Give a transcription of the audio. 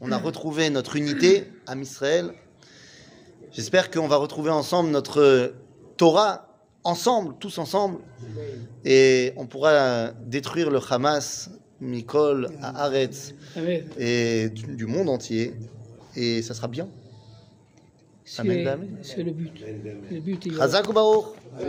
On a retrouvé notre unité à Israël. J'espère qu'on va retrouver ensemble notre Torah, ensemble, tous ensemble. Et on pourra détruire le Hamas, Mikol, à et du, monde entier. Et ça sera bien. C'est le but. Le but